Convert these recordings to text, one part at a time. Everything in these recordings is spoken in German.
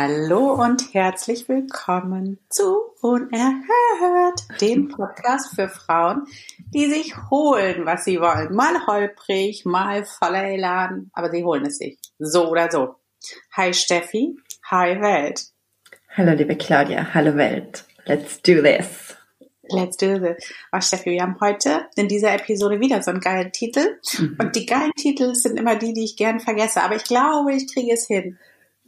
Hallo und herzlich willkommen zu Unerhört, dem Podcast für Frauen, die sich holen, was sie wollen. Mal holprig, mal voller Elan, aber sie holen es sich. So oder so. Hi Steffi, hi Welt. Hallo liebe Claudia, hallo Welt. Let's do this. Let's do this. Oh, Steffi, wir haben heute in dieser Episode wieder so einen geilen Titel. Mhm. Und die geilen Titel sind immer die, die ich gern vergesse. Aber ich glaube, ich kriege es hin.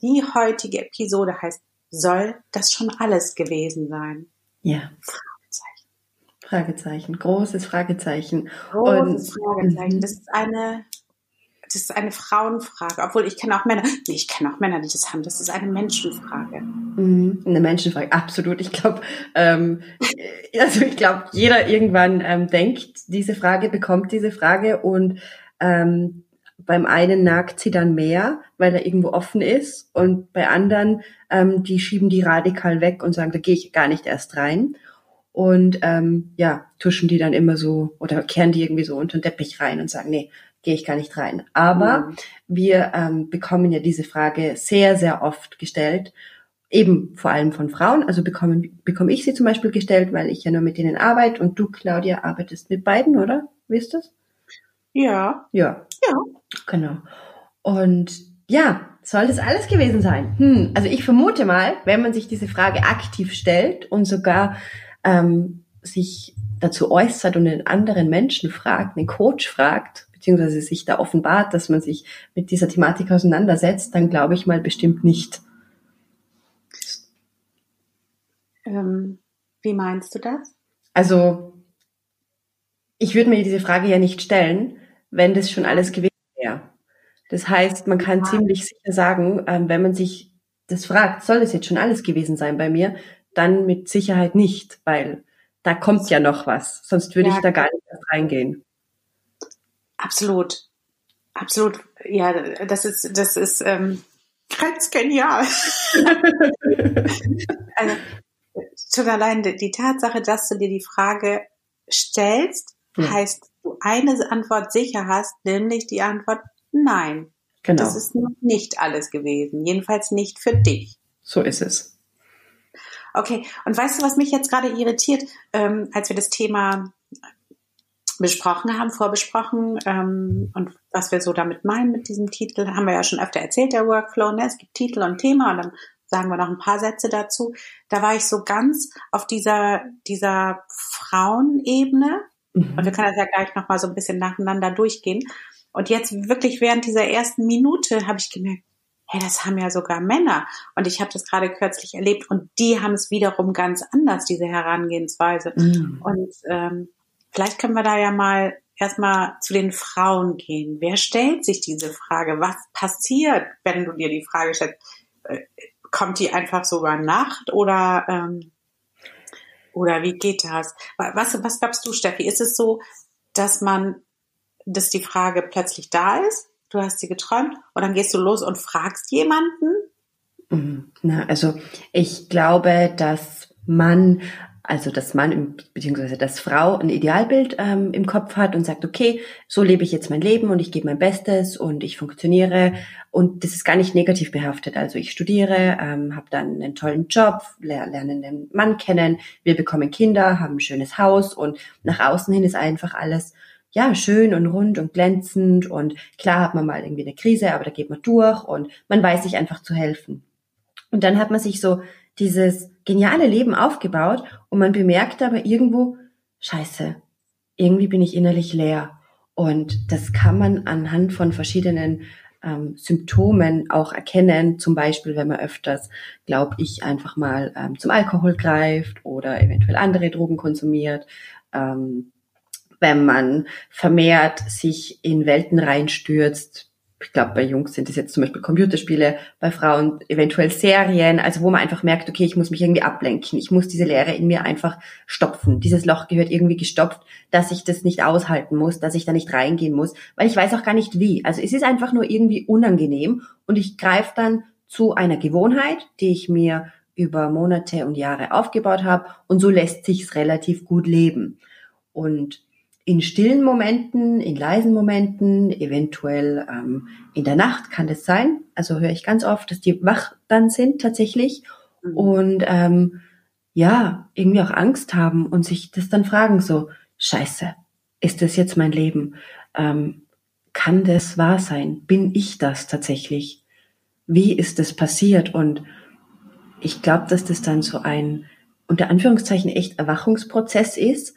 Die heutige Episode heißt, soll das schon alles gewesen sein? Ja. Fragezeichen. Fragezeichen. Großes Fragezeichen. Großes Und, Fragezeichen. Mhm. Das ist eine, das ist eine Frauenfrage. Obwohl ich kenne auch Männer, nee, ich kenne auch Männer, die das haben. Das ist eine Menschenfrage. Mhm. Eine Menschenfrage, absolut. Ich glaube, ähm, also ich glaube, jeder irgendwann ähm, denkt diese Frage, bekommt diese Frage und ähm, beim einen nagt sie dann mehr, weil er irgendwo offen ist und bei anderen, ähm, die schieben die radikal weg und sagen, da gehe ich gar nicht erst rein. Und ähm, ja, tuschen die dann immer so oder kehren die irgendwie so unter den Teppich rein und sagen, nee, gehe ich gar nicht rein. Aber mhm. wir ähm, bekommen ja diese Frage sehr, sehr oft gestellt, eben vor allem von Frauen. Also bekommen, bekomme ich sie zum Beispiel gestellt, weil ich ja nur mit denen arbeite und du, Claudia, arbeitest mit beiden, oder? Wie ist das? Ja. Ja. Ja. Genau. Und ja, soll das alles gewesen sein? Hm, also ich vermute mal, wenn man sich diese Frage aktiv stellt und sogar ähm, sich dazu äußert und einen anderen Menschen fragt, einen Coach fragt, beziehungsweise sich da offenbart, dass man sich mit dieser Thematik auseinandersetzt, dann glaube ich mal bestimmt nicht. Ähm, wie meinst du das? Also, ich würde mir diese Frage ja nicht stellen, wenn das schon alles gewesen wäre. Das heißt, man kann ziemlich sicher sagen, ähm, wenn man sich das fragt, soll das jetzt schon alles gewesen sein bei mir, dann mit Sicherheit nicht, weil da kommt ja noch was. Sonst würde ja. ich da gar nicht reingehen. Absolut. Absolut. Ja, das ist, das ist ähm, ganz genial. also, schon allein die Tatsache, dass du dir die Frage stellst, ja. heißt, du eine Antwort sicher hast, nämlich die Antwort Nein. Genau. Das ist noch nicht alles gewesen. Jedenfalls nicht für dich. So ist es. Okay. Und weißt du, was mich jetzt gerade irritiert, ähm, als wir das Thema besprochen haben, vorbesprochen ähm, und was wir so damit meinen mit diesem Titel, haben wir ja schon öfter erzählt, der Workflow. Ne? Es gibt Titel und Thema und dann sagen wir noch ein paar Sätze dazu. Da war ich so ganz auf dieser, dieser Frauenebene. Mhm. Und wir können das ja gleich nochmal so ein bisschen nacheinander durchgehen. Und jetzt wirklich während dieser ersten Minute habe ich gemerkt, hey, das haben ja sogar Männer. Und ich habe das gerade kürzlich erlebt und die haben es wiederum ganz anders, diese Herangehensweise. Mhm. Und ähm, vielleicht können wir da ja mal erstmal zu den Frauen gehen. Wer stellt sich diese Frage? Was passiert, wenn du dir die Frage stellst? Äh, kommt die einfach so über Nacht oder ähm, oder wie geht das? Was, was glaubst du, Steffi? Ist es so, dass man dass die Frage plötzlich da ist, du hast sie geträumt und dann gehst du los und fragst jemanden? Mhm. Na, also ich glaube, dass man also dass Mann beziehungsweise dass Frau ein Idealbild ähm, im Kopf hat und sagt, okay, so lebe ich jetzt mein Leben und ich gebe mein Bestes und ich funktioniere und das ist gar nicht negativ behaftet. Also ich studiere, ähm, habe dann einen tollen Job, lerne einen Mann kennen, wir bekommen Kinder, haben ein schönes Haus und nach außen hin ist einfach alles ja, schön und rund und glänzend und klar hat man mal irgendwie eine Krise, aber da geht man durch und man weiß sich einfach zu helfen. Und dann hat man sich so dieses geniale Leben aufgebaut und man bemerkt aber irgendwo, scheiße, irgendwie bin ich innerlich leer. Und das kann man anhand von verschiedenen ähm, Symptomen auch erkennen. Zum Beispiel, wenn man öfters, glaube ich, einfach mal ähm, zum Alkohol greift oder eventuell andere Drogen konsumiert. Ähm, wenn man vermehrt sich in Welten reinstürzt, ich glaube, bei Jungs sind es jetzt zum Beispiel Computerspiele, bei Frauen eventuell Serien, also wo man einfach merkt, okay, ich muss mich irgendwie ablenken, ich muss diese Leere in mir einfach stopfen. Dieses Loch gehört irgendwie gestopft, dass ich das nicht aushalten muss, dass ich da nicht reingehen muss, weil ich weiß auch gar nicht wie. Also es ist einfach nur irgendwie unangenehm und ich greife dann zu einer Gewohnheit, die ich mir über Monate und Jahre aufgebaut habe und so lässt sich's relativ gut leben. Und in stillen Momenten, in leisen Momenten, eventuell ähm, in der Nacht kann das sein. Also höre ich ganz oft, dass die wach dann sind tatsächlich mhm. und ähm, ja, irgendwie auch Angst haben und sich das dann fragen so, scheiße, ist das jetzt mein Leben? Ähm, kann das wahr sein? Bin ich das tatsächlich? Wie ist das passiert? Und ich glaube, dass das dann so ein unter Anführungszeichen echt Erwachungsprozess ist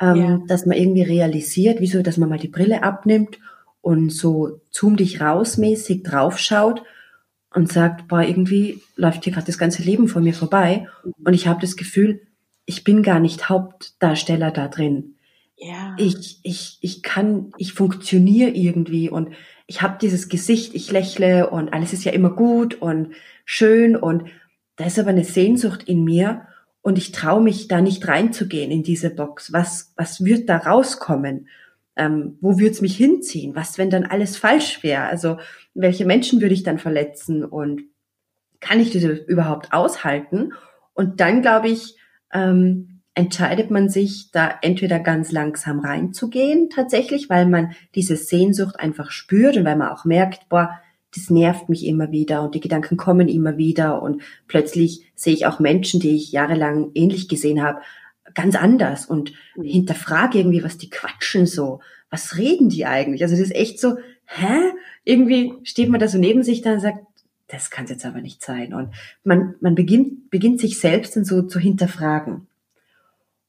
ähm, ja. dass man irgendwie realisiert, wieso, dass man mal die Brille abnimmt und so zoom dich rausmäßig draufschaut und sagt, boah, irgendwie läuft hier gerade das ganze Leben vor mir vorbei und ich habe das Gefühl, ich bin gar nicht Hauptdarsteller da drin. Ja. Ich, ich, ich kann, ich funktioniere irgendwie und ich habe dieses Gesicht, ich lächle und alles ist ja immer gut und schön und da ist aber eine Sehnsucht in mir und ich traue mich da nicht reinzugehen in diese Box. Was, was wird da rauskommen? Ähm, wo wird's mich hinziehen? Was, wenn dann alles falsch wäre? Also welche Menschen würde ich dann verletzen und kann ich diese überhaupt aushalten? Und dann, glaube ich, ähm, entscheidet man sich, da entweder ganz langsam reinzugehen, tatsächlich, weil man diese Sehnsucht einfach spürt und weil man auch merkt, boah, das nervt mich immer wieder und die Gedanken kommen immer wieder und plötzlich sehe ich auch Menschen, die ich jahrelang ähnlich gesehen habe, ganz anders und mhm. hinterfrage irgendwie, was die quatschen so. Was reden die eigentlich? Also das ist echt so, hä? Irgendwie steht man da so neben sich dann und sagt, das kann es jetzt aber nicht sein. Und man, man beginnt, beginnt sich selbst dann so zu hinterfragen.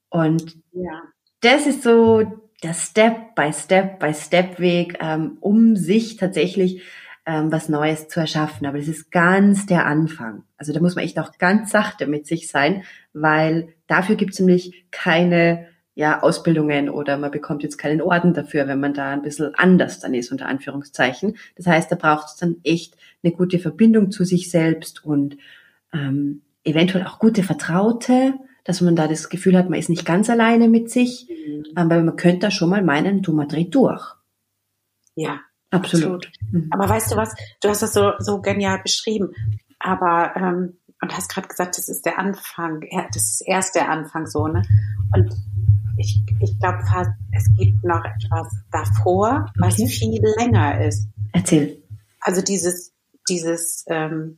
Und ja. das ist so der Step-by-Step-by-Step-Weg, ähm, um sich tatsächlich ähm, was Neues zu erschaffen. Aber das ist ganz der Anfang. Also da muss man echt auch ganz sachte mit sich sein, weil dafür gibt es nämlich keine ja, Ausbildungen oder man bekommt jetzt keinen Orden dafür, wenn man da ein bisschen anders dann ist, unter Anführungszeichen. Das heißt, da braucht es dann echt eine gute Verbindung zu sich selbst und ähm, eventuell auch gute Vertraute, dass man da das Gefühl hat, man ist nicht ganz alleine mit sich, mhm. aber man könnte da schon mal meinen, du mal dreh durch. Ja, Absolut. Absolut. Mhm. Aber weißt du was, du hast das so, so genial beschrieben. Aber ähm, und hast gerade gesagt, das ist der Anfang, das ist erst der Anfang so, ne? Und ich, ich glaube fast, es gibt noch etwas davor, was okay. viel länger ist. Erzähl. Also dieses, dieses, ähm,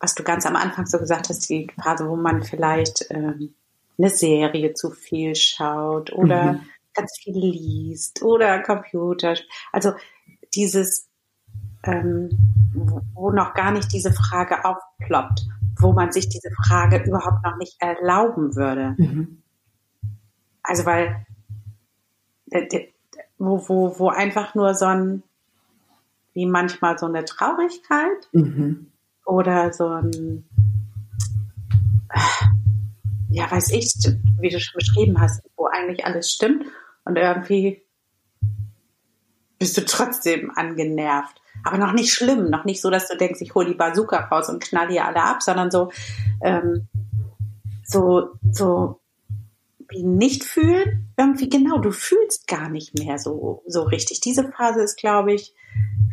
was du ganz am Anfang so gesagt hast, die Phase, wo man vielleicht ähm, eine Serie zu viel schaut oder mhm ganz viel liest oder Computer. Also dieses, ähm, wo noch gar nicht diese Frage aufploppt, wo man sich diese Frage überhaupt noch nicht erlauben würde. Mhm. Also weil wo, wo, wo einfach nur so ein, wie manchmal so eine Traurigkeit mhm. oder so ein, ja, weiß ich, wie du schon beschrieben hast, wo eigentlich alles stimmt und irgendwie bist du trotzdem angenervt. Aber noch nicht schlimm, noch nicht so, dass du denkst, ich hole die Bazooka raus und knall hier alle ab, sondern so, ähm, so, so wie nicht fühlen, irgendwie genau, du fühlst gar nicht mehr so, so richtig. Diese Phase ist, glaube ich,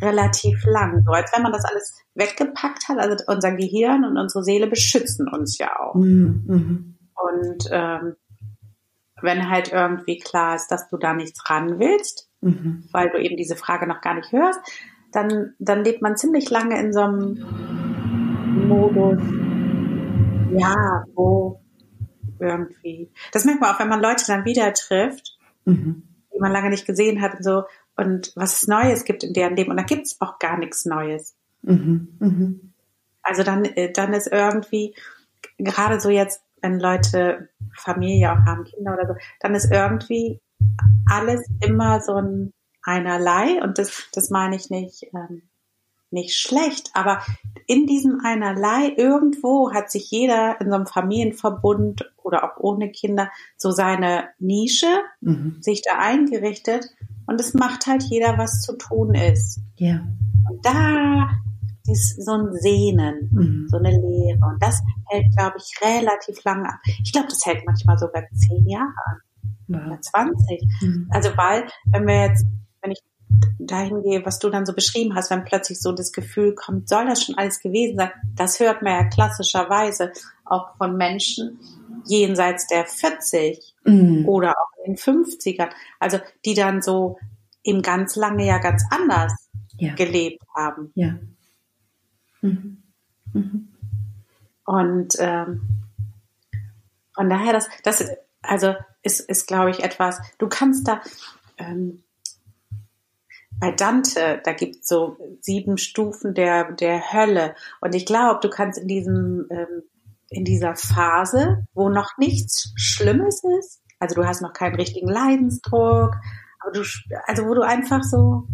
relativ lang. So als wenn man das alles weggepackt hat. Also unser Gehirn und unsere Seele beschützen uns ja auch. Mhm. mhm. Und ähm, wenn halt irgendwie klar ist, dass du da nichts ran willst, mhm. weil du eben diese Frage noch gar nicht hörst, dann, dann lebt man ziemlich lange in so einem Modus, ja, wo irgendwie, das merkt man auch, wenn man Leute dann wieder trifft, mhm. die man lange nicht gesehen hat und so, und was es Neues gibt in deren Leben, und da gibt es auch gar nichts Neues. Mhm. Mhm. Also dann, äh, dann ist irgendwie, gerade so jetzt wenn Leute Familie auch haben, Kinder oder so, dann ist irgendwie alles immer so ein einerlei und das, das meine ich nicht, ähm, nicht schlecht, aber in diesem einerlei irgendwo hat sich jeder in so einem Familienverbund oder auch ohne Kinder so seine Nische mhm. sich da eingerichtet und es macht halt jeder, was zu tun ist. Ja. Und da ist so ein Sehnen, mhm. so eine Leere. Und das hält, glaube ich, relativ lange an. Ich glaube, das hält manchmal sogar zehn Jahre an. Ja. Oder 20. Mhm. Also weil, wenn wir jetzt, wenn ich dahin gehe, was du dann so beschrieben hast, wenn plötzlich so das Gefühl kommt, soll das schon alles gewesen sein? Das hört man ja klassischerweise auch von Menschen jenseits der 40 mhm. oder auch in den 50ern. Also die dann so eben ganz lange ja ganz anders ja. gelebt haben. Ja. Mhm. Mhm. Und ähm, von daher, das, das also ist, ist glaube ich, etwas, du kannst da ähm, bei Dante, da gibt es so sieben Stufen der, der Hölle. Und ich glaube, du kannst in diesem, ähm, in dieser Phase, wo noch nichts Schlimmes ist, also du hast noch keinen richtigen Leidensdruck, aber du, also wo du einfach so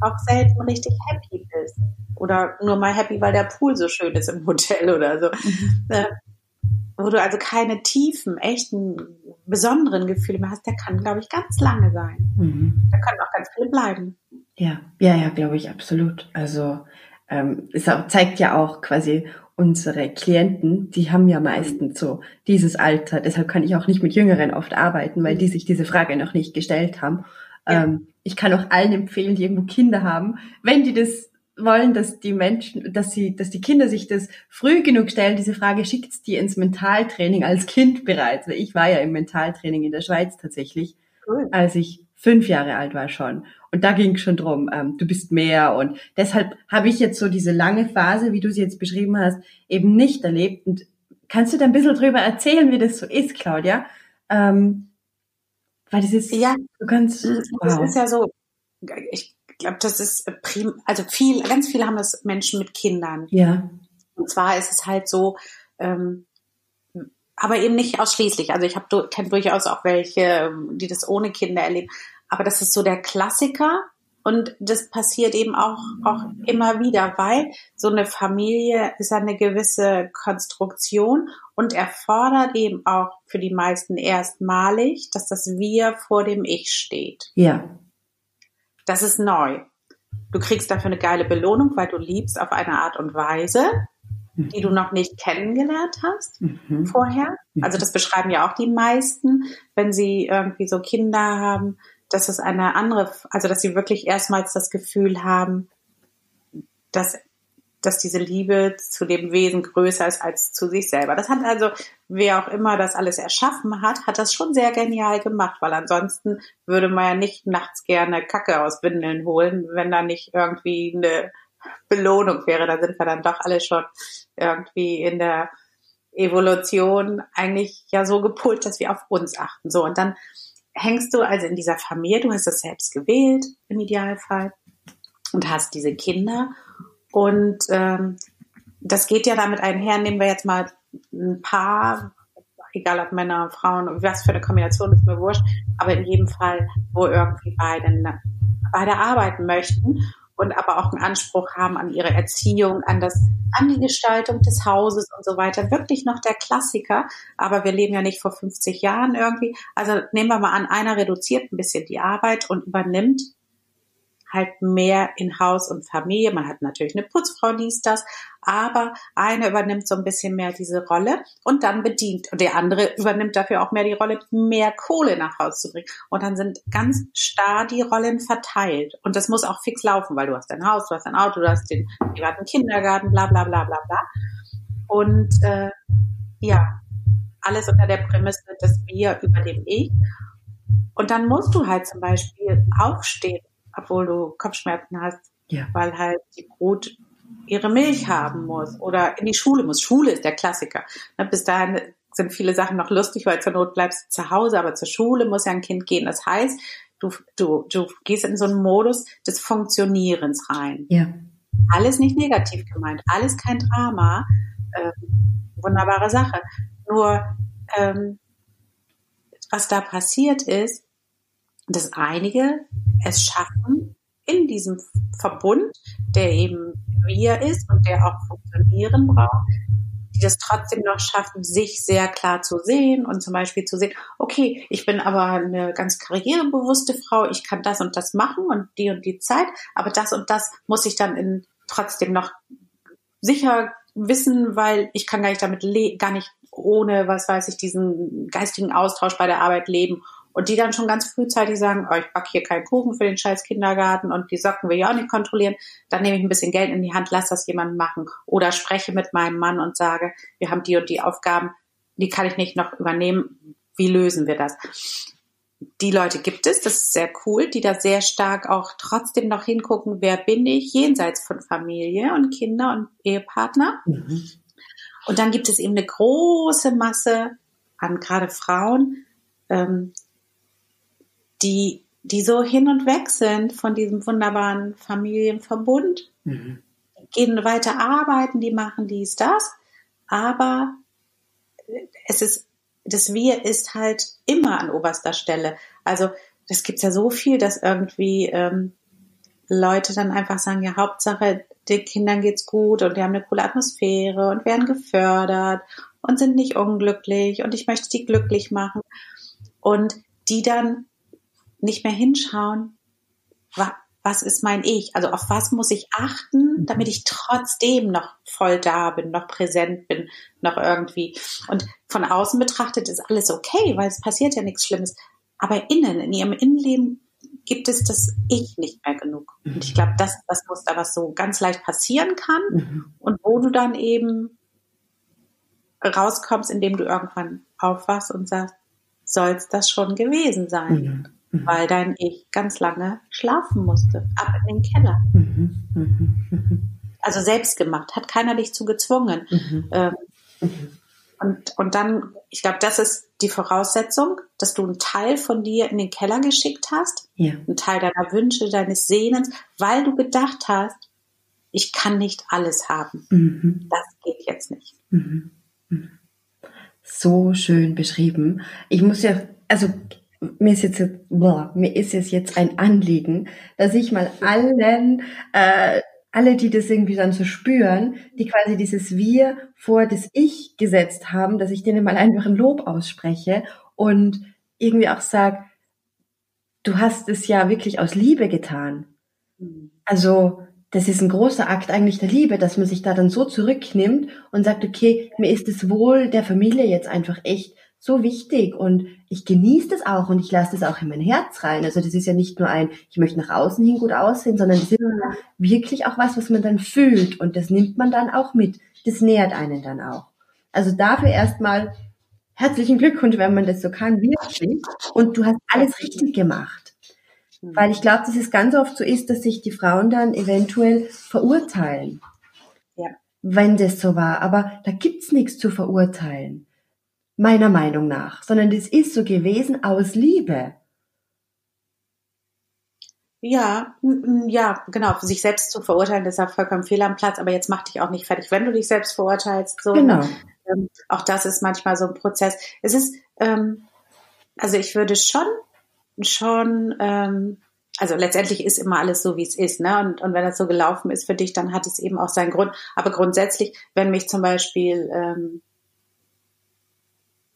auch selten richtig happy bist. Oder nur mal happy, weil der Pool so schön ist im Hotel oder so. Mhm. Äh, wo du also keine tiefen, echten, besonderen Gefühle mehr hast, der kann, glaube ich, ganz lange sein. Mhm. Da können auch ganz viele bleiben. Ja, ja, ja, glaube ich, absolut. Also ähm, es auch, zeigt ja auch quasi unsere Klienten, die haben ja meistens so dieses Alter. Deshalb kann ich auch nicht mit Jüngeren oft arbeiten, weil die sich diese Frage noch nicht gestellt haben. Ja. Ähm, ich kann auch allen empfehlen, die irgendwo Kinder haben, wenn die das wollen, dass die Menschen, dass sie, dass die Kinder sich das früh genug stellen, diese Frage, schickt's die ins Mentaltraining als Kind bereits? Weil ich war ja im Mentaltraining in der Schweiz tatsächlich, cool. als ich fünf Jahre alt war schon. Und da ging es schon drum, ähm, du bist mehr. Und deshalb habe ich jetzt so diese lange Phase, wie du sie jetzt beschrieben hast, eben nicht erlebt. Und kannst du da ein bisschen drüber erzählen, wie das so ist, Claudia? Ähm, weil das ist, ja, du kannst, wow. das ist ja so, ich glaube, das ist prim, also viel, ganz viele haben das Menschen mit Kindern. Ja. Und zwar ist es halt so, ähm, aber eben nicht ausschließlich. Also ich habe kenne durchaus auch welche, die das ohne Kinder erleben. Aber das ist so der Klassiker. Und das passiert eben auch, auch immer wieder, weil so eine Familie ist eine gewisse Konstruktion und erfordert eben auch für die meisten erstmalig, dass das Wir vor dem Ich steht. Ja. Das ist neu. Du kriegst dafür eine geile Belohnung, weil du liebst auf eine Art und Weise, die du noch nicht kennengelernt hast mhm. vorher. Mhm. Also das beschreiben ja auch die meisten, wenn sie irgendwie so Kinder haben, dass es eine andere, also dass sie wirklich erstmals das Gefühl haben, dass dass diese Liebe zu dem Wesen größer ist als zu sich selber. Das hat also, wer auch immer das alles erschaffen hat, hat das schon sehr genial gemacht, weil ansonsten würde man ja nicht nachts gerne Kacke aus Windeln holen, wenn da nicht irgendwie eine Belohnung wäre. Da sind wir dann doch alle schon irgendwie in der Evolution eigentlich ja so gepult, dass wir auf uns achten. So, und dann hängst du also in dieser Familie, du hast das selbst gewählt im Idealfall und hast diese Kinder und ähm, das geht ja damit einher, nehmen wir jetzt mal ein Paar, egal ob Männer, Frauen, was für eine Kombination ist mir wurscht, aber in jedem Fall, wo irgendwie beide, beide arbeiten möchten und aber auch einen Anspruch haben an ihre Erziehung, an das, an die Gestaltung des Hauses und so weiter. Wirklich noch der Klassiker, aber wir leben ja nicht vor 50 Jahren irgendwie. Also nehmen wir mal an, einer reduziert ein bisschen die Arbeit und übernimmt halt mehr in Haus und Familie. Man hat natürlich eine Putzfrau, dies, das, aber eine übernimmt so ein bisschen mehr diese Rolle und dann bedient. Und der andere übernimmt dafür auch mehr die Rolle, mehr Kohle nach Hause zu bringen. Und dann sind ganz starr die Rollen verteilt. Und das muss auch fix laufen, weil du hast dein Haus, du hast dein Auto, du hast den privaten Kindergarten, bla bla bla bla bla. Und äh, ja, alles unter der Prämisse, dass wir über dem Ich. Und dann musst du halt zum Beispiel aufstehen obwohl du Kopfschmerzen hast, ja. weil halt die Brut ihre Milch haben muss oder in die Schule muss. Schule ist der Klassiker. Ne, bis dahin sind viele Sachen noch lustig, weil zur Not bleibst du zu Hause, aber zur Schule muss ja ein Kind gehen. Das heißt, du, du, du gehst in so einen Modus des Funktionierens rein. Ja. Alles nicht negativ gemeint, alles kein Drama. Ähm, wunderbare Sache. Nur, ähm, was da passiert ist, dass einige es schaffen, in diesem Verbund, der eben wir ist und der auch funktionieren braucht, die das trotzdem noch schaffen, sich sehr klar zu sehen und zum Beispiel zu sehen, okay, ich bin aber eine ganz karrierebewusste Frau, ich kann das und das machen und die und die Zeit, aber das und das muss ich dann in trotzdem noch sicher wissen, weil ich kann gar nicht damit gar nicht ohne, was weiß ich, diesen geistigen Austausch bei der Arbeit leben und die dann schon ganz frühzeitig sagen, oh, ich back hier keinen Kuchen für den scheiß Kindergarten und die Socken will ich auch nicht kontrollieren, dann nehme ich ein bisschen Geld in die Hand, lass das jemand machen. Oder spreche mit meinem Mann und sage, wir haben die und die Aufgaben, die kann ich nicht noch übernehmen. Wie lösen wir das? Die Leute gibt es, das ist sehr cool, die da sehr stark auch trotzdem noch hingucken, wer bin ich, jenseits von Familie und Kinder und Ehepartner. Mhm. Und dann gibt es eben eine große Masse an gerade Frauen, ähm, die, die so hin und weg sind von diesem wunderbaren Familienverbund, mhm. gehen weiter arbeiten, die machen dies, das, aber es ist, das Wir ist halt immer an oberster Stelle. Also das gibt's ja so viel, dass irgendwie ähm, Leute dann einfach sagen, ja, Hauptsache, den Kindern geht's gut und die haben eine coole Atmosphäre und werden gefördert und sind nicht unglücklich und ich möchte die glücklich machen. Und die dann nicht mehr hinschauen, was ist mein Ich? Also auf was muss ich achten, damit ich trotzdem noch voll da bin, noch präsent bin, noch irgendwie. Und von außen betrachtet ist alles okay, weil es passiert ja nichts Schlimmes. Aber innen, in ihrem Innenleben gibt es das Ich nicht mehr genug. Und ich glaube, das ist das Muster, was so ganz leicht passieren kann mhm. und wo du dann eben rauskommst, indem du irgendwann aufwachst und sagst, soll es das schon gewesen sein? Mhm mhm. weil dein Ich ganz lange schlafen musste, ab in den Keller. Mhm. Mhm. Also selbst gemacht, hat keiner dich zu gezwungen. Mhm. Ähm, mhm. und, und dann, ich glaube, das ist die Voraussetzung, dass du einen Teil von dir in den Keller geschickt hast, ja. einen Teil deiner Wünsche, deines Sehnens, weil du gedacht hast, ich kann nicht alles haben. Mhm. Das geht jetzt nicht. So schön beschrieben. Ich muss ja, also mir ist jetzt, boah, mir ist es jetzt ein Anliegen, dass ich mal allen, äh, alle, die das irgendwie dann so spüren, die quasi dieses Wir vor das Ich gesetzt haben, dass ich denen mal einfach ein Lob ausspreche und irgendwie auch sag, du hast es ja wirklich aus Liebe getan. Mhm. Also, das ist ein großer Akt eigentlich der Liebe, dass man sich da dann so zurücknimmt und sagt, okay, mir ist das Wohl der Familie jetzt einfach echt so wichtig und ich genieße das auch und ich lasse das auch in mein Herz rein. Also das ist ja nicht nur ein, ich möchte nach außen hin gut aussehen, sondern das ist wirklich auch was, was man dann fühlt und das nimmt man dann auch mit. Das nährt einen dann auch. Also dafür erstmal herzlichen Glückwunsch, wenn man das so kann, wirklich. Und du hast alles richtig gemacht. Weil ich glaube, dass es ganz oft so ist, dass sich die Frauen dann eventuell verurteilen. Ja. Wenn das so war. Aber da gibt's nichts zu verurteilen meiner Meinung nach, sondern das ist so gewesen aus Liebe. Ja, ja, genau. Sich selbst zu verurteilen, das ist ja vollkommen fehl am Platz, aber jetzt mach dich auch nicht fertig, wenn du dich selbst verurteilst. So, genau. Ähm, auch das ist manchmal so ein Prozess. Es ist, ähm, also ich würde schon, schon, ähm, also letztendlich ist immer alles so, wie es ist, ne? Und, und wenn das so gelaufen ist für dich, dann hat es eben auch seinen Grund. Aber grundsätzlich, wenn mich zum Beispiel ähm, hm,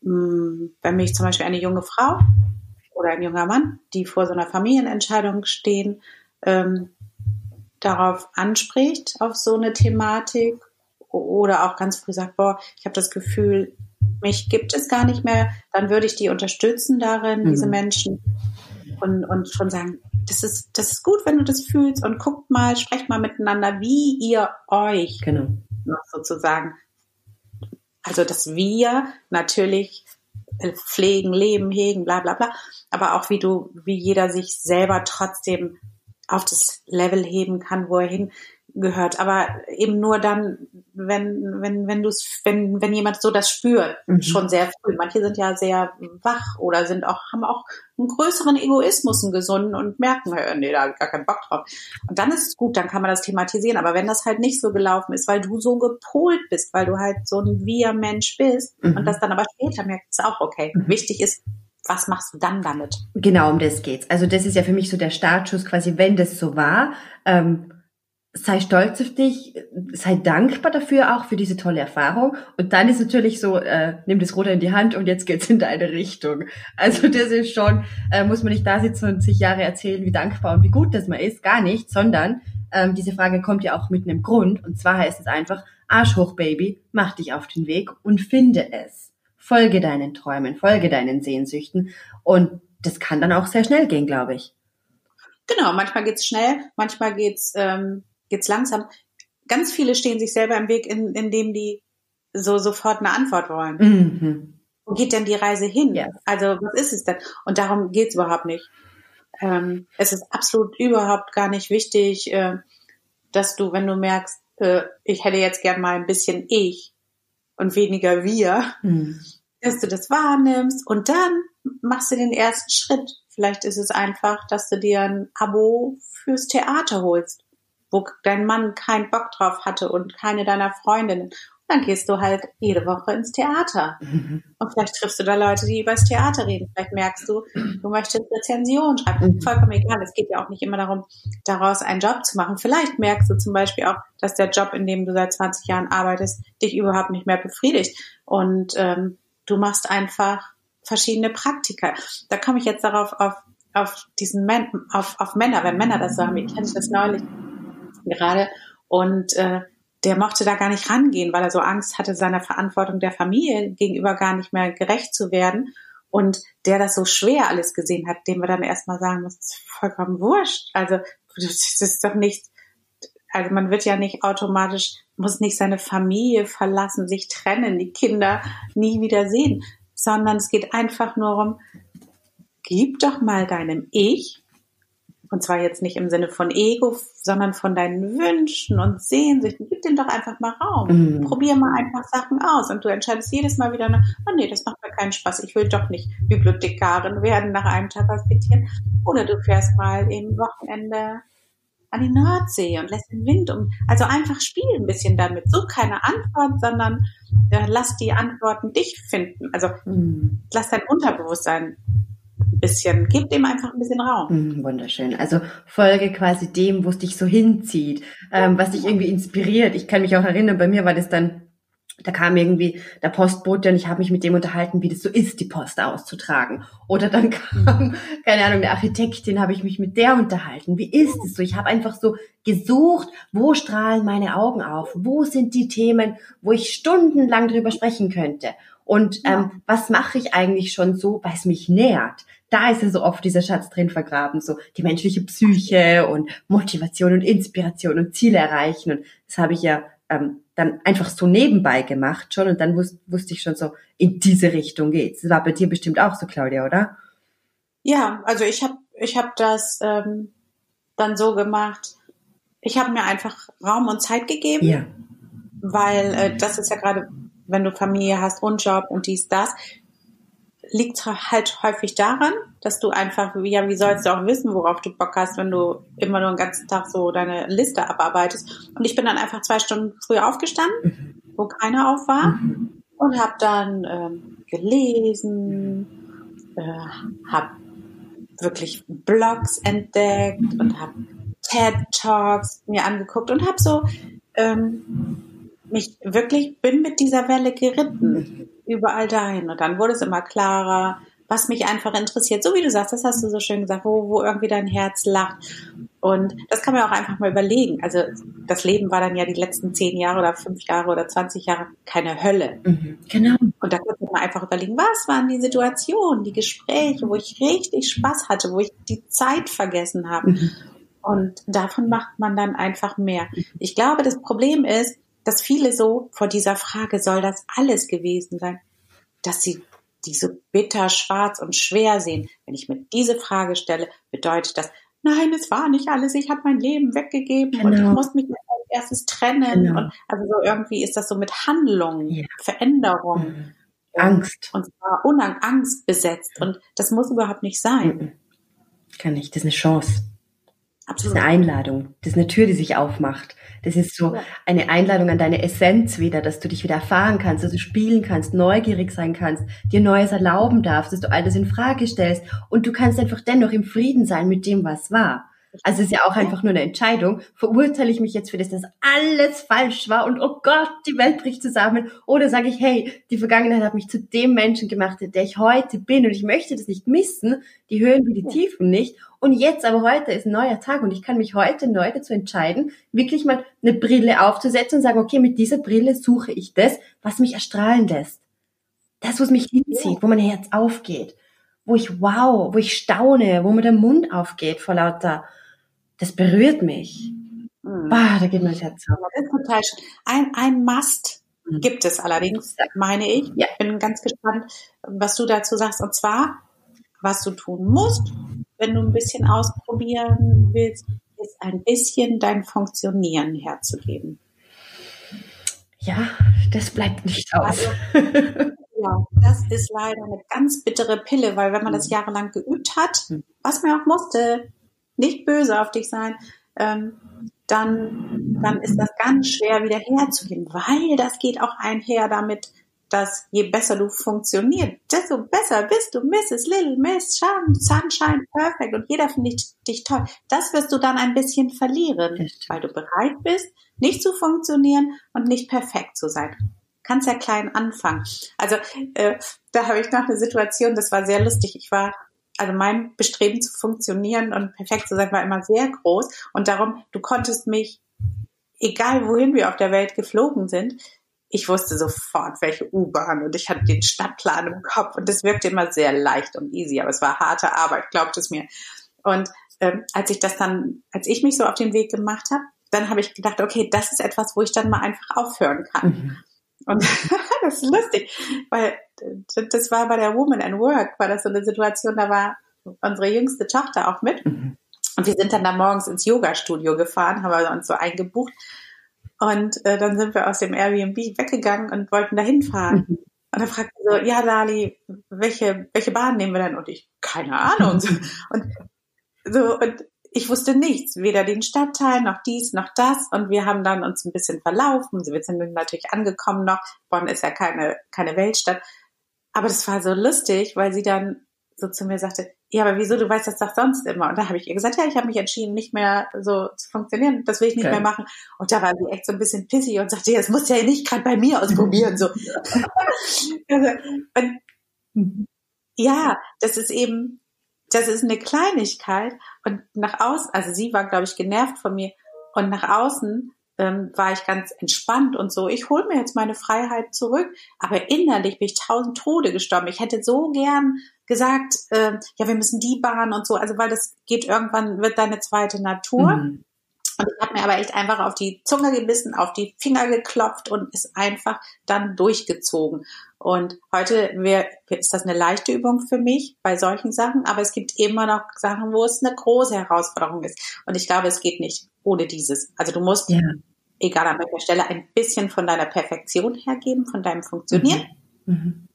wenn mich zum Beispiel eine junge Frau oder ein junger Mann, die vor so einer Familienentscheidung stehen, ähm, darauf anspricht, auf so eine Thematik oder auch ganz früh sagt, boah, ich habe das Gefühl, mich gibt es gar nicht mehr, dann würde ich die unterstützen darin, mhm. diese Menschen und, und schon sagen, das ist, das ist gut, wenn du das fühlst und guckt mal, sprecht mal miteinander, wie ihr euch genau. noch sozusagen also dass wir natürlich äh, pflegen, leben, hegen, bla bla bla, aber auch wie du, wie jeder sich selber trotzdem auf das Level heben kann, wo er hin gehört. Aber eben nur dann, wenn, wenn, wenn du es, wenn, wenn jemand so das spürt, mhm. schon sehr früh. Manche sind ja sehr wach oder sind auch, haben auch einen größeren Egoismus, einen gesunden und merken, nee, da habe ich gar keinen Bock drauf. Und dann ist es gut, dann kann man das thematisieren. Aber wenn das halt nicht so gelaufen ist, weil du so gepolt bist, weil du halt so ein Wir-Mensch bist mhm. und das dann aber später merkt, ist auch okay. Mhm. Wichtig ist, was machst du dann damit? Genau, um das geht's. Also das ist ja für mich so der Startschuss quasi, wenn das so war, ähm, sei stolz auf dich, sei dankbar dafür auch für diese tolle Erfahrung. Und dann ist natürlich so, äh, nimm das Ruder in die Hand und jetzt geht's in deine Richtung. Also das ist schon, äh, muss man nicht da sitzen und sich Jahre erzählen, wie dankbar und wie gut das man ist, gar nicht, sondern ähm, diese Frage kommt ja auch mit einem Grund. Und zwar heißt es einfach, Arsch hoch, Baby, mach dich auf den Weg und finde es. Folge deinen Träumen, folge deinen Sehnsüchten. Und das kann dann auch sehr schnell gehen, glaube ich. Genau, manchmal geht's schnell, manchmal geht's ähm, geht's langsam. Ganz viele stehen sich selber im Weg, in, indem die so sofort eine Antwort wollen. Mhm. Wo geht denn die Reise hin? Ja. Also was ist es denn? Und darum geht's überhaupt nicht. Ähm, es ist absolut überhaupt gar nicht wichtig, äh, dass du, wenn du merkst, äh, ich hätte jetzt gern mal ein bisschen ich und weniger wir, mhm. dass du das wahrnimmst und dann machst du den ersten Schritt. Vielleicht ist es einfach, dass du dir ein Abo fürs Theater holst wo dein Mann keinen Bock drauf hatte und keine deiner Freundinnen. Und dann gehst du halt jede Woche ins Theater. Mhm. Und vielleicht triffst du da Leute, die über das Theater reden. Vielleicht merkst du, du möchtest Rezensionen schreiben. Mhm. Vollkommen egal. Es geht ja auch nicht immer darum, daraus einen Job zu machen. Vielleicht merkst du zum Beispiel auch, dass der Job, in dem du seit 20 Jahren arbeitest, dich überhaupt nicht mehr befriedigt. Und ähm, du machst einfach verschiedene Praktika. Da komme ich jetzt darauf auf, auf diesen Män auf, auf Männer, wenn Männer das sagen. Ich kenne das neulich gerade. Und äh, der mochte da gar nicht rangehen, weil er so Angst hatte, seiner Verantwortung der Familie gegenüber gar nicht mehr gerecht zu werden. Und der das so schwer alles gesehen hat, dem wir dann erstmal sagen, das ist vollkommen wurscht. Also das ist doch nicht, also man wird ja nicht automatisch, muss nicht seine Familie verlassen, sich trennen, die Kinder nie wieder sehen, sondern es geht einfach nur um, gib doch mal deinem Ich und zwar jetzt nicht im Sinne von Ego, sondern von deinen Wünschen und Sehnsüchten. Gib dem doch einfach mal Raum. Mhm. Probier mal einfach Sachen aus. Und du entscheidest jedes Mal wieder, oh nee, das macht mir keinen Spaß. Ich will doch nicht Bibliothekarin werden, nach einem Tag hospitieren. Oder du fährst mal im Wochenende an die Nordsee und lässt den Wind um. Also einfach spiel ein bisschen damit. Such keine Antwort, sondern äh, lass die Antworten dich finden. Also mhm. lass dein Unterbewusstsein bisschen, gib dem einfach ein bisschen Raum. Mm, wunderschön. Also folge quasi dem, wo es dich so hinzieht, ähm, was dich irgendwie inspiriert. Ich kann mich auch erinnern, bei mir war das dann, da kam irgendwie der Postbote und ich habe mich mit dem unterhalten, wie das so ist, die Post auszutragen. Oder dann kam, keine Ahnung, eine Architektin, habe ich mich mit der unterhalten. Wie ist es so? Ich habe einfach so gesucht, wo strahlen meine Augen auf? Wo sind die Themen, wo ich stundenlang drüber sprechen könnte? Und ähm, was mache ich eigentlich schon so, weil es mich nährt? Da ist ja so oft dieser Schatz drin vergraben, so die menschliche Psyche und Motivation und Inspiration und Ziele erreichen. Und das habe ich ja ähm, dann einfach so nebenbei gemacht schon und dann wus wusste ich schon so, in diese Richtung geht's. Das war bei dir bestimmt auch so, Claudia, oder? Ja, also ich habe ich hab das ähm, dann so gemacht. Ich habe mir einfach Raum und Zeit gegeben, ja. weil äh, das ist ja gerade wenn du Familie hast und Job und dies, das, liegt halt häufig daran, dass du einfach, ja, wie sollst du auch wissen, worauf du Bock hast, wenn du immer nur den ganzen Tag so deine Liste abarbeitest. Und ich bin dann einfach zwei Stunden früher aufgestanden, wo keiner auf war, mhm. und habe dann ähm, gelesen, äh, habe wirklich Blogs entdeckt und habe TED Talks mir angeguckt und habe so ähm, mich wirklich, bin mit dieser Welle geritten, überall dahin. Und dann wurde es immer klarer, was mich einfach interessiert. So wie du sagst, das hast du so schön gesagt, wo, wo irgendwie dein Herz lacht. Und das kann man auch einfach mal überlegen. Also das Leben war dann ja die letzten zehn Jahre oder fünf Jahre oder zwanzig Jahre keine Hölle. Mhm, genau. Und da kann man einfach überlegen, was waren die Situationen, die Gespräche, wo ich richtig Spaß hatte, wo ich die Zeit vergessen habe. Mhm. Und davon macht man dann einfach mehr. Ich glaube, das Problem ist, dass viele so vor dieser Frage, soll das alles gewesen sein, dass sie die so bitter, schwarz und schwer sehen. Wenn ich mir diese Frage stelle, bedeutet das, nein, es war nicht alles, ich habe mein Leben weggegeben genau. und ich muss mich als erstes trennen. Genau. Und also so irgendwie ist das so mit Handlungen, ja. Veränderung. Mhm. Angst. Und zwar Unang Angst besetzt. Und das muss überhaupt nicht sein. Mhm. Kann nicht, das ist eine Chance. Absolut. Das ist eine Einladung. Das ist eine Tür, die sich aufmacht. Das ist so eine Einladung an deine Essenz wieder, dass du dich wieder erfahren kannst, dass du spielen kannst, neugierig sein kannst, dir Neues erlauben darfst, dass du alles in Frage stellst und du kannst einfach dennoch im Frieden sein mit dem, was war. Also es ist ja auch einfach nur eine Entscheidung. Verurteile ich mich jetzt für das, dass alles falsch war und oh Gott, die Welt bricht zusammen? Oder sage ich, hey, die Vergangenheit hat mich zu dem Menschen gemacht, der ich heute bin und ich möchte das nicht missen, die Höhen wie die Tiefen nicht. Und jetzt aber heute ist ein neuer Tag und ich kann mich heute neu dazu entscheiden, wirklich mal eine Brille aufzusetzen und sagen, okay, mit dieser Brille suche ich das, was mich erstrahlen lässt. Das, was mich hinzieht, wo mein Herz aufgeht wo ich wow, wo ich staune, wo mir der Mund aufgeht vor lauter, das berührt mich. Mhm. Bah, da geht Herz auf. Das ist total schön. Ein, ein Must mhm. gibt es allerdings, meine ich. Ja. Bin ganz gespannt, was du dazu sagst. Und zwar, was du tun musst, wenn du ein bisschen ausprobieren willst, ist ein bisschen dein Funktionieren herzugeben. Ja, das bleibt nicht aus. Also, Ja, das ist leider eine ganz bittere Pille, weil wenn man das mhm. jahrelang geübt hat, mhm. was man auch musste, nicht böse auf dich sein, ähm, dann, dann ist das ganz schwer wieder herzugehen, weil das geht auch einher damit, dass je besser du funktionierst, desto besser bist du Mrs. Little Miss Sunshine Perfect und jeder findet dich toll. Das wirst du dann ein bisschen verlieren, weil du bereit bist, nicht zu funktionieren und nicht perfekt zu sein kannst ja klein anfangen. Also äh, da habe ich noch eine Situation, das war sehr lustig. Ich war, also mein Bestreben zu funktionieren und perfekt zu sein war immer sehr groß. Und darum, du konntest mich, egal wohin wir auf der Welt geflogen sind, ich wusste sofort, welche U-Bahn und ich hatte den Stadtplan im Kopf und das wirkte immer sehr leicht und easy, aber es war harte Arbeit, glaubt es mir. Und ähm, als ich das dann, als ich mich so auf den Weg gemacht habe, dann habe ich gedacht, okay, das ist etwas, wo ich dann mal einfach aufhören kann. Mhm. Und das ist lustig, weil das war bei der Woman and Work, war das so eine Situation, da war unsere jüngste Tochter auch mit. Mhm. Und wir sind dann da morgens ins Yoga-Studio gefahren, haben uns so eingebucht. Und äh, dann sind wir aus dem Airbnb weggegangen und wollten da hinfahren. Mhm. Und dann fragte sie so, ja, Dali, welche, welche Bahn nehmen wir denn? Und ich, keine Ahnung. Und so, und ich wusste nichts, weder den Stadtteil noch dies noch das. Und wir haben dann uns ein bisschen verlaufen. Wir sind natürlich angekommen noch. Bonn ist ja keine, keine Weltstadt. Aber das war so lustig, weil sie dann so zu mir sagte, ja, aber wieso, du weißt das doch sonst immer. Und da habe ich ihr gesagt, ja, ich habe mich entschieden, nicht mehr so zu funktionieren. Das will ich nicht okay. mehr machen. Und da war sie echt so ein bisschen pissig und sagte, ja, das musst du ja nicht gerade bei mir ausprobieren. so. also, und, mhm. ja, das ist eben, das ist eine Kleinigkeit und nach außen, also sie war, glaube ich, genervt von mir und nach außen ähm, war ich ganz entspannt und so. Ich hole mir jetzt meine Freiheit zurück, aber innerlich bin ich tausend Tode gestorben. Ich hätte so gern gesagt, äh, ja, wir müssen die Bahn und so, also weil das geht irgendwann, wird deine zweite Natur. Mhm. Und ich habe mir aber echt einfach auf die Zunge gebissen, auf die Finger geklopft und ist einfach dann durchgezogen. Und heute wär, ist das eine leichte Übung für mich bei solchen Sachen, aber es gibt immer noch Sachen, wo es eine große Herausforderung ist. Und ich glaube, es geht nicht ohne dieses. Also du musst, ja. egal an welcher Stelle, ein bisschen von deiner Perfektion hergeben, von deinem Funktionieren. Mhm. Mhm.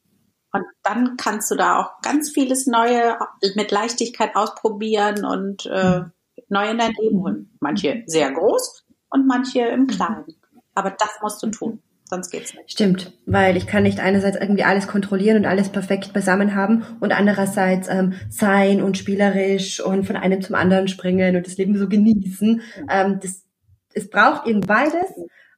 Und dann kannst du da auch ganz vieles Neue mit Leichtigkeit ausprobieren und äh, mhm neu in dein Leben holen. Manche sehr groß und manche im Kleinen. Aber das musst du tun. Sonst geht's nicht. Stimmt, weil ich kann nicht einerseits irgendwie alles kontrollieren und alles perfekt beisammen haben und andererseits ähm, sein und spielerisch und von einem zum anderen springen und das Leben so genießen. Ähm, das, es braucht eben beides,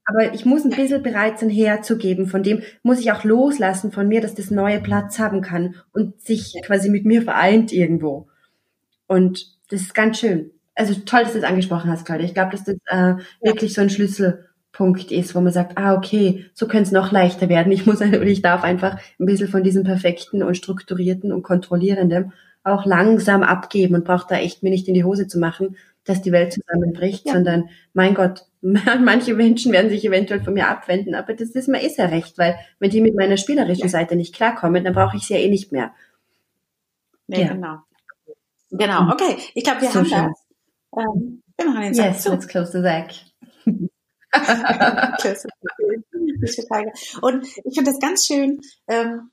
aber ich muss ein bisschen bereit sein herzugeben. Von dem muss ich auch loslassen von mir, dass das neue Platz haben kann und sich quasi mit mir vereint irgendwo. Und das ist ganz schön also toll, dass du das angesprochen hast, Claudia. Ich glaube, dass das äh, wirklich so ein Schlüsselpunkt ist, wo man sagt, ah, okay, so könnte es noch leichter werden. Ich muss oder ich darf einfach ein bisschen von diesem perfekten und strukturierten und kontrollierenden auch langsam abgeben und braucht da echt mir nicht in die Hose zu machen, dass die Welt zusammenbricht, ja. sondern mein Gott, manche Menschen werden sich eventuell von mir abwenden, aber das ist mir ist ja recht, weil wenn die mit meiner spielerischen ja. Seite nicht klarkommen, dann brauche ich sie ja eh nicht mehr. Nee, ja. genau. Genau, mhm. okay. Ich glaube, wir so haben schön. das. Um, wir machen den Yes, let's close the deck. Und ich finde das ganz schön, ähm,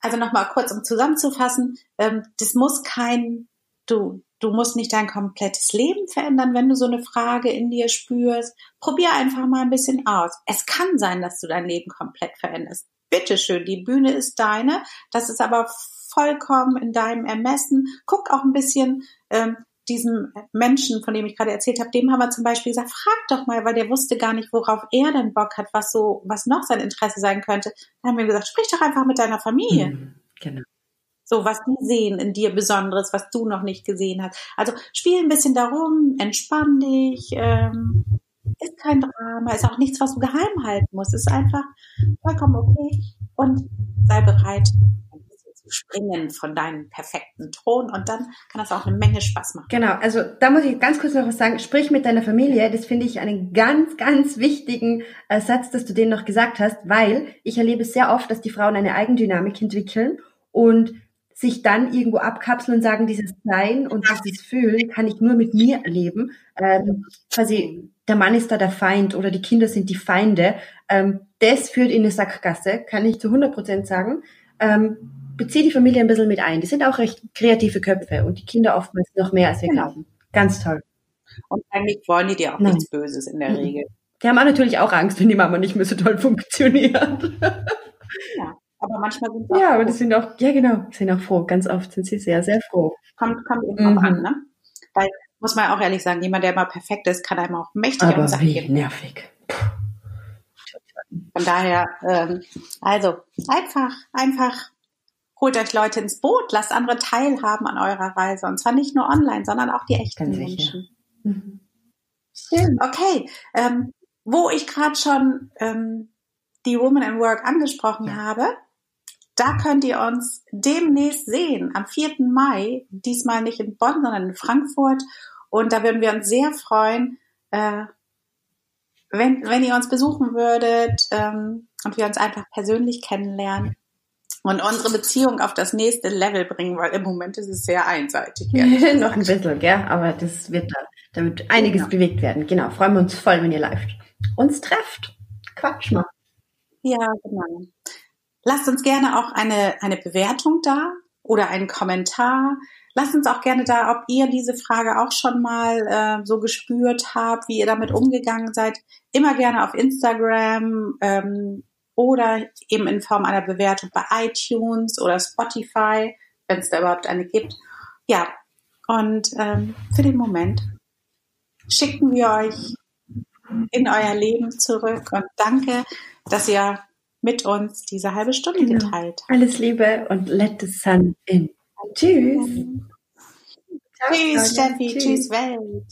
also nochmal kurz, um zusammenzufassen, ähm, das muss kein, du, du musst nicht dein komplettes Leben verändern, wenn du so eine Frage in dir spürst. Probier einfach mal ein bisschen aus. Es kann sein, dass du dein Leben komplett veränderst. Bitteschön, die Bühne ist deine. Das ist aber vollkommen in deinem Ermessen. Guck auch ein bisschen, ähm, diesem Menschen, von dem ich gerade erzählt habe, dem haben wir zum Beispiel gesagt, frag doch mal, weil der wusste gar nicht, worauf er denn Bock hat, was so, was noch sein Interesse sein könnte. Dann haben wir gesagt, sprich doch einfach mit deiner Familie. Mhm, genau. So, was die sehen in dir Besonderes, was du noch nicht gesehen hast. Also spiel ein bisschen darum, entspann dich, ähm, ist kein Drama, ist auch nichts, was du geheim halten musst. Ist einfach vollkommen okay und sei bereit, springen von deinem perfekten Thron und dann kann das auch eine Menge Spaß machen. Genau, also da muss ich ganz kurz noch was sagen. Sprich mit deiner Familie. Das finde ich einen ganz, ganz wichtigen äh, Satz, dass du den noch gesagt hast, weil ich erlebe sehr oft, dass die Frauen eine Eigendynamik entwickeln und sich dann irgendwo abkapseln und sagen, dieses Sein und dieses Fühlen kann ich nur mit mir erleben. Ähm, quasi der Mann ist da der Feind oder die Kinder sind die Feinde. Ähm, das führt in eine Sackgasse, kann ich zu 100 Prozent sagen. Ähm, bezieh die Familie ein bisschen mit ein. Die sind auch recht kreative Köpfe und die Kinder oftmals noch mehr, als wir genau. glauben. Ganz toll. Und eigentlich wollen die dir auch Nein. nichts Böses in der mhm. Regel. Die haben auch natürlich auch Angst, wenn die Mama nicht mehr so toll funktioniert. Ja, aber manchmal sind sie auch Ja, froh. aber die sind auch, ja genau, sind auch froh. Ganz oft sind sie sehr, sehr froh. Kommt, kommt eben mhm. auch an, ne? Weil, muss man auch ehrlich sagen, jemand, der immer perfekt ist, kann einem auch mächtig aber Sachen wie geben. nervig. Von daher, ähm, also einfach, einfach holt euch Leute ins Boot, lasst andere teilhaben an eurer Reise. Und zwar nicht nur online, sondern auch die echten Menschen. Mhm. Schön. Okay, ähm, wo ich gerade schon ähm, die Woman in Work angesprochen ja. habe, da könnt ihr uns demnächst sehen, am 4. Mai, diesmal nicht in Bonn, sondern in Frankfurt. Und da würden wir uns sehr freuen, äh, wenn, wenn ihr uns besuchen würdet ähm, und wir uns einfach persönlich kennenlernen und unsere Beziehung auf das nächste Level bringen, weil im Moment ist es sehr einseitig. Noch ein bisschen, gell? aber das wird da, damit einiges genau. bewegt werden. Genau, freuen wir uns voll, wenn ihr live uns trefft. Quatsch mal. Ja, genau. Lasst uns gerne auch eine, eine Bewertung da oder einen Kommentar. Lasst uns auch gerne da, ob ihr diese Frage auch schon mal äh, so gespürt habt, wie ihr damit umgegangen seid. Immer gerne auf Instagram ähm, oder eben in Form einer Bewertung bei iTunes oder Spotify, wenn es da überhaupt eine gibt. Ja, und ähm, für den Moment schicken wir euch in euer Leben zurück und danke, dass ihr mit uns diese halbe Stunde genau. geteilt habt. Alles Liebe und let the sun in. Tschüss. Tschüss, Steffi. Tschüss, Welt.